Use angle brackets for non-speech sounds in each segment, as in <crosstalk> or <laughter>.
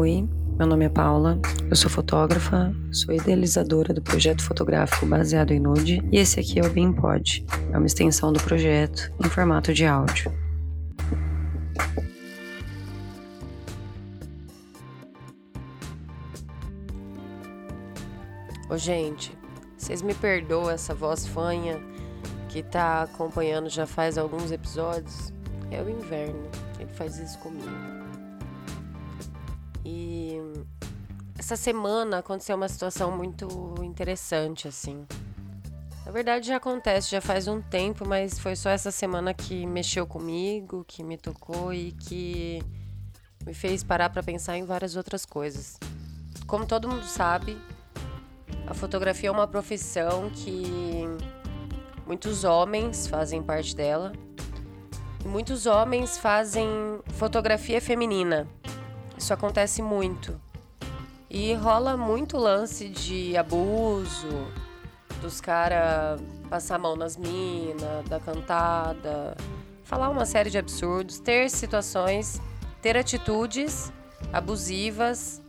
Oi, meu nome é Paula, eu sou fotógrafa, sou idealizadora do projeto fotográfico baseado em nude e esse aqui é o BeamPod, é uma extensão do projeto em formato de áudio. Ô gente, vocês me perdoam essa voz fanha que tá acompanhando já faz alguns episódios? É o inverno, ele faz isso comigo. E essa semana aconteceu uma situação muito interessante, assim. Na verdade já acontece, já faz um tempo, mas foi só essa semana que mexeu comigo, que me tocou e que me fez parar para pensar em várias outras coisas. Como todo mundo sabe, a fotografia é uma profissão que muitos homens fazem parte dela. E muitos homens fazem fotografia feminina. Isso acontece muito. E rola muito lance de abuso, dos caras passar a mão nas minas, da cantada, falar uma série de absurdos, ter situações, ter atitudes abusivas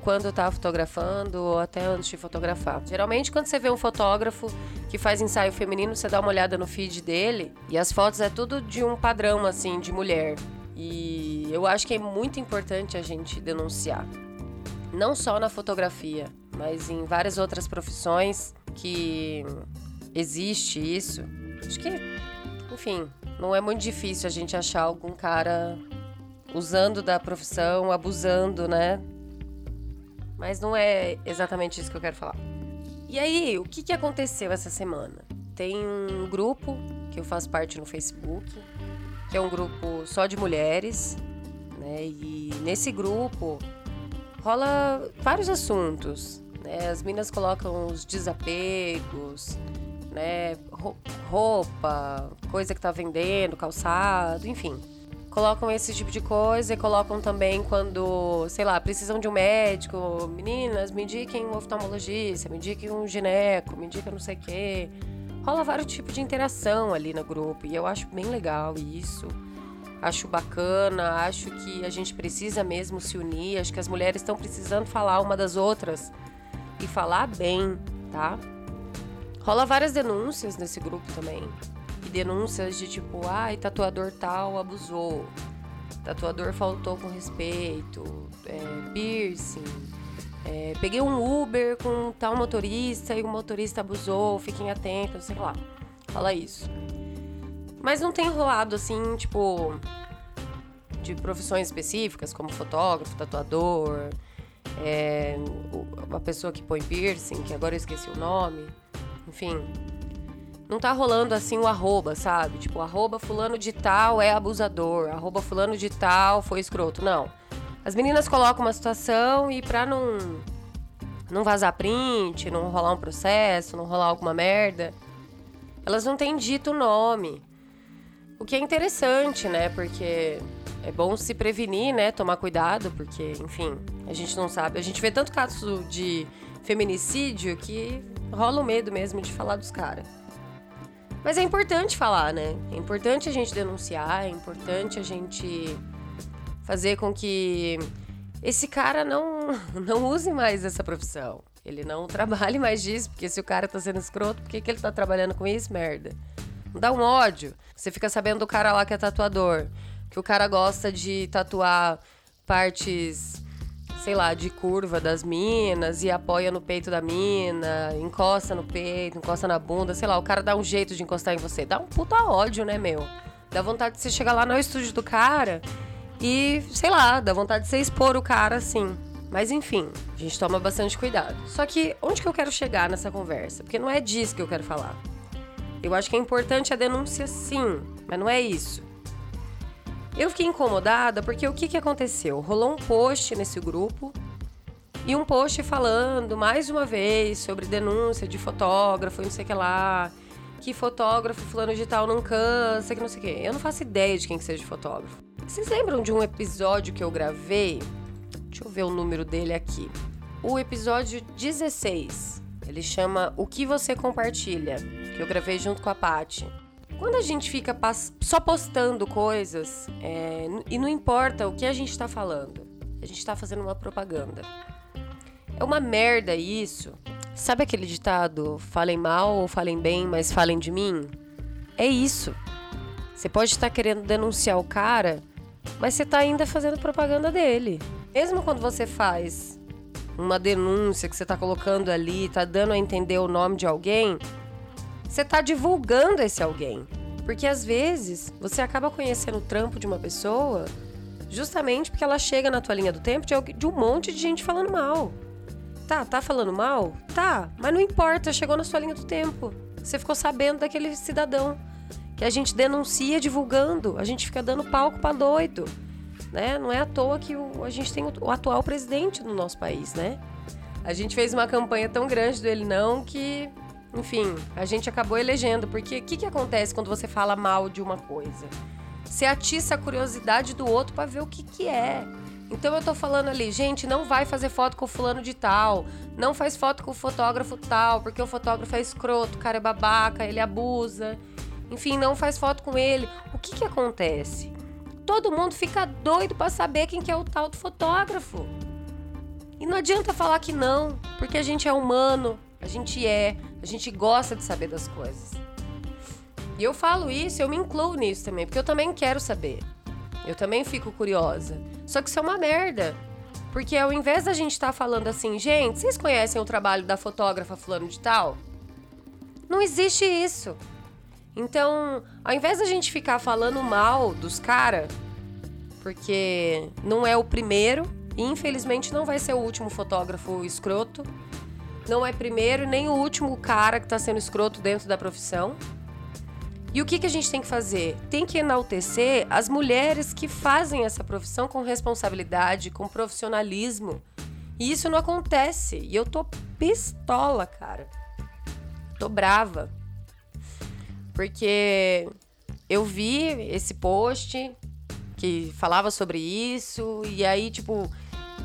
quando tá fotografando ou até antes de fotografar. Geralmente, quando você vê um fotógrafo que faz ensaio feminino, você dá uma olhada no feed dele e as fotos é tudo de um padrão assim de mulher. E eu acho que é muito importante a gente denunciar. Não só na fotografia, mas em várias outras profissões que existe isso. Acho que, enfim, não é muito difícil a gente achar algum cara usando da profissão, abusando, né, mas não é exatamente isso que eu quero falar. E aí, o que, que aconteceu essa semana? Tem um grupo que eu faço parte no Facebook, que é um grupo só de mulheres, né? E nesse grupo rola vários assuntos, né? As meninas colocam os desapegos, né? Roupa, coisa que tá vendendo, calçado, enfim colocam esse tipo de coisa e colocam também quando, sei lá, precisam de um médico, meninas, me indiquem um oftalmologista, me indiquem um gineco, me indiquem não sei o quê. Rola vários tipos de interação ali no grupo e eu acho bem legal isso. Acho bacana, acho que a gente precisa mesmo se unir, acho que as mulheres estão precisando falar uma das outras e falar bem, tá? Rola várias denúncias nesse grupo também denúncias de tipo, ai, tatuador tal abusou, tatuador faltou com respeito, é, piercing. É, peguei um Uber com tal motorista e o motorista abusou, fiquem atentos, sei lá. Fala isso. Mas não tem rolado assim, tipo, de profissões específicas, como fotógrafo, tatuador, é, uma pessoa que põe piercing, que agora eu esqueci o nome. Enfim, não tá rolando assim o arroba, sabe? Tipo, arroba fulano de tal é abusador, arroba fulano de tal foi escroto. Não. As meninas colocam uma situação e pra não, não vazar print, não rolar um processo, não rolar alguma merda, elas não têm dito o nome. O que é interessante, né? Porque é bom se prevenir, né? Tomar cuidado, porque, enfim, a gente não sabe. A gente vê tanto caso de feminicídio que rola o medo mesmo de falar dos caras. Mas é importante falar, né? É importante a gente denunciar, é importante a gente fazer com que esse cara não, <laughs> não use mais essa profissão. Ele não trabalhe mais disso, porque se o cara tá sendo escroto, por que, que ele tá trabalhando com isso, merda? Dá um ódio. Você fica sabendo do cara lá que é tatuador, que o cara gosta de tatuar partes sei lá, de curva das minas e apoia no peito da mina, encosta no peito, encosta na bunda, sei lá, o cara dá um jeito de encostar em você. Dá um puta ódio, né, meu? Dá vontade de você chegar lá no estúdio do cara e, sei lá, dá vontade de você expor o cara assim. Mas enfim, a gente toma bastante cuidado. Só que onde que eu quero chegar nessa conversa? Porque não é disso que eu quero falar. Eu acho que é importante a denúncia sim, mas não é isso. Eu fiquei incomodada porque o que, que aconteceu? Rolou um post nesse grupo e um post falando mais uma vez sobre denúncia de fotógrafo e não sei o que lá. Que fotógrafo fulano de tal não cansa, que não sei o que. Eu não faço ideia de quem que seja fotógrafo. Vocês lembram de um episódio que eu gravei? Deixa eu ver o número dele aqui. O episódio 16. Ele chama O que você compartilha, que eu gravei junto com a Paty. Quando a gente fica só postando coisas é, e não importa o que a gente está falando, A gente tá fazendo uma propaganda. É uma merda isso. Sabe aquele ditado: falem mal ou falem bem, mas falem de mim? É isso. Você pode estar querendo denunciar o cara, mas você está ainda fazendo propaganda dele. Mesmo quando você faz uma denúncia que você está colocando ali, está dando a entender o nome de alguém, você está divulgando esse alguém. Porque às vezes você acaba conhecendo o trampo de uma pessoa justamente porque ela chega na tua linha do tempo de, um monte de gente falando mal. Tá, tá falando mal? Tá, mas não importa, chegou na sua linha do tempo. Você ficou sabendo daquele cidadão que a gente denuncia divulgando, a gente fica dando palco para doido, né? Não é à toa que o, a gente tem o, o, atual presidente no nosso país, né? A gente fez uma campanha tão grande do ele não que, enfim, a gente acabou elegendo, porque o que, que acontece quando você fala mal de uma coisa? Você atiça a curiosidade do outro para ver o que que é. Então eu tô falando ali, gente, não vai fazer foto com o fulano de tal, não faz foto com o fotógrafo tal, porque o fotógrafo é escroto, o cara é babaca, ele abusa. Enfim, não faz foto com ele. O que que acontece? Todo mundo fica doido para saber quem que é o tal do fotógrafo. E não adianta falar que não, porque a gente é humano, a gente é, a gente gosta de saber das coisas. E eu falo isso, eu me incluo nisso também, porque eu também quero saber. Eu também fico curiosa. Só que isso é uma merda. Porque ao invés da gente estar tá falando assim, gente, vocês conhecem o trabalho da fotógrafa fulano de tal? Não existe isso. Então, ao invés da gente ficar falando mal dos caras, porque não é o primeiro, e infelizmente não vai ser o último fotógrafo escroto, não é primeiro nem o último cara que está sendo escroto dentro da profissão. E o que, que a gente tem que fazer? Tem que enaltecer as mulheres que fazem essa profissão com responsabilidade, com profissionalismo. E isso não acontece. E eu tô pistola, cara. Tô brava. Porque eu vi esse post que falava sobre isso, e aí, tipo,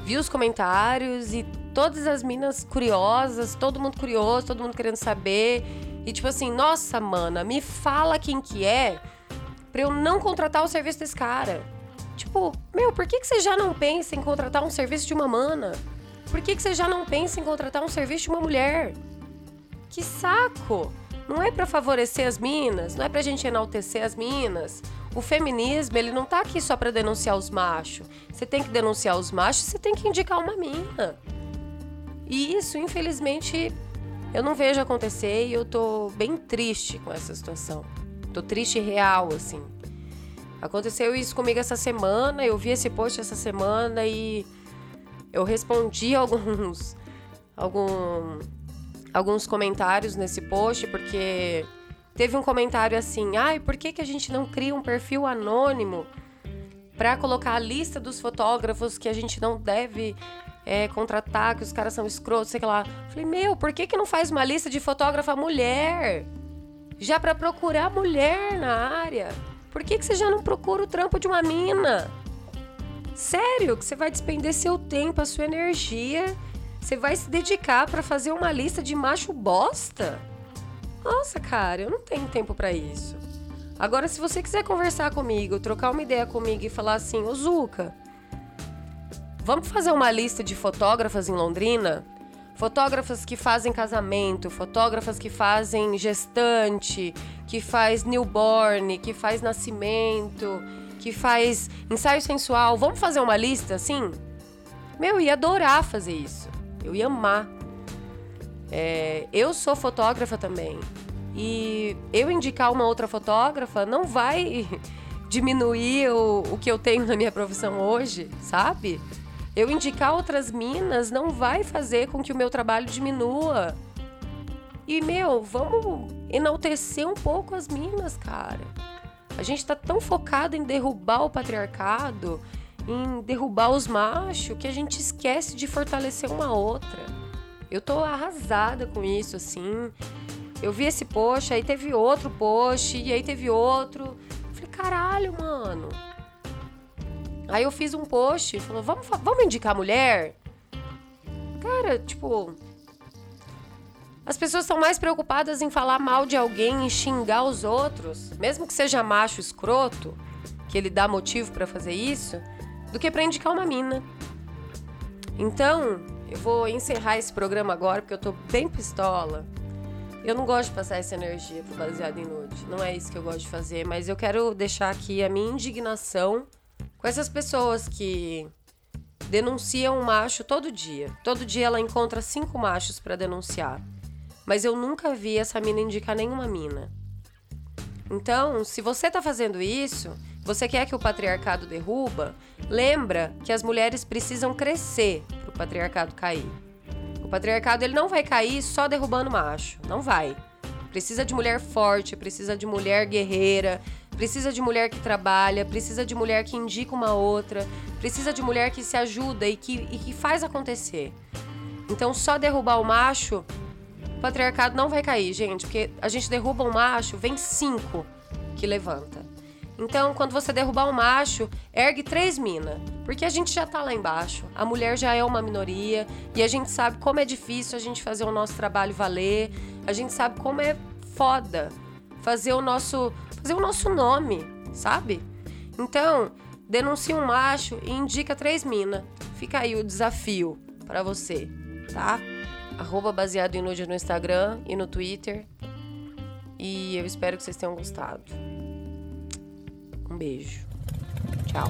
vi os comentários e todas as minas curiosas, todo mundo curioso, todo mundo querendo saber. E tipo assim, nossa, mana, me fala quem que é pra eu não contratar o serviço desse cara. Tipo, meu, por que, que você já não pensa em contratar um serviço de uma mana? Por que, que você já não pensa em contratar um serviço de uma mulher? Que saco! Não é para favorecer as minas, não é pra gente enaltecer as minas. O feminismo, ele não tá aqui só para denunciar os machos. Você tem que denunciar os machos, você tem que indicar uma mina. E isso, infelizmente, eu não vejo acontecer e eu tô bem triste com essa situação. Tô triste real, assim. Aconteceu isso comigo essa semana, eu vi esse post essa semana e eu respondi <laughs> alguns algum, alguns comentários nesse post porque teve um comentário assim: "Ai, por que que a gente não cria um perfil anônimo para colocar a lista dos fotógrafos que a gente não deve é, contratar, que os caras são escrotos, sei lá. Falei, meu, por que, que não faz uma lista de fotógrafa mulher? Já para procurar mulher na área. Por que, que você já não procura o trampo de uma mina? Sério, que você vai despender seu tempo, a sua energia. Você vai se dedicar para fazer uma lista de macho bosta? Nossa, cara, eu não tenho tempo para isso. Agora, se você quiser conversar comigo, trocar uma ideia comigo e falar assim, ô Zuka, Vamos fazer uma lista de fotógrafas em Londrina? Fotógrafas que fazem casamento, fotógrafas que fazem gestante, que faz newborn, que faz nascimento, que faz ensaio sensual. Vamos fazer uma lista assim? Meu, eu ia adorar fazer isso. Eu ia amar. É, eu sou fotógrafa também. E eu indicar uma outra fotógrafa não vai <laughs> diminuir o, o que eu tenho na minha profissão hoje, sabe? Eu indicar outras minas não vai fazer com que o meu trabalho diminua. E, meu, vamos enaltecer um pouco as minas, cara. A gente tá tão focado em derrubar o patriarcado, em derrubar os machos, que a gente esquece de fortalecer uma outra. Eu tô arrasada com isso, assim. Eu vi esse post, aí teve outro post, e aí teve outro. falei, caralho, mano. Aí eu fiz um post, falou, vamos, vamos indicar mulher? Cara, tipo. As pessoas estão mais preocupadas em falar mal de alguém e xingar os outros, mesmo que seja macho escroto, que ele dá motivo para fazer isso, do que para indicar uma mina. Então, eu vou encerrar esse programa agora, porque eu tô bem pistola. Eu não gosto de passar essa energia pro baseado em nude. Não é isso que eu gosto de fazer, mas eu quero deixar aqui a minha indignação com essas pessoas que denunciam um macho todo dia. Todo dia ela encontra cinco machos para denunciar. Mas eu nunca vi essa mina indicar nenhuma mina. Então, se você tá fazendo isso, você quer que o patriarcado derruba, lembra que as mulheres precisam crescer pro patriarcado cair. O patriarcado ele não vai cair só derrubando macho, não vai. Precisa de mulher forte, precisa de mulher guerreira, precisa de mulher que trabalha, precisa de mulher que indica uma outra, precisa de mulher que se ajuda e que, e que faz acontecer. Então, só derrubar o macho, o patriarcado não vai cair, gente, porque a gente derruba um macho, vem cinco que levanta. Então, quando você derrubar um macho, ergue três minas. Porque a gente já tá lá embaixo. A mulher já é uma minoria. E a gente sabe como é difícil a gente fazer o nosso trabalho valer. A gente sabe como é foda fazer o nosso, fazer o nosso nome, sabe? Então, denuncia um macho e indica três minas. Fica aí o desafio para você, tá? Arroba baseado em nude no Instagram e no Twitter. E eu espero que vocês tenham gostado. Um beijo. Tchau.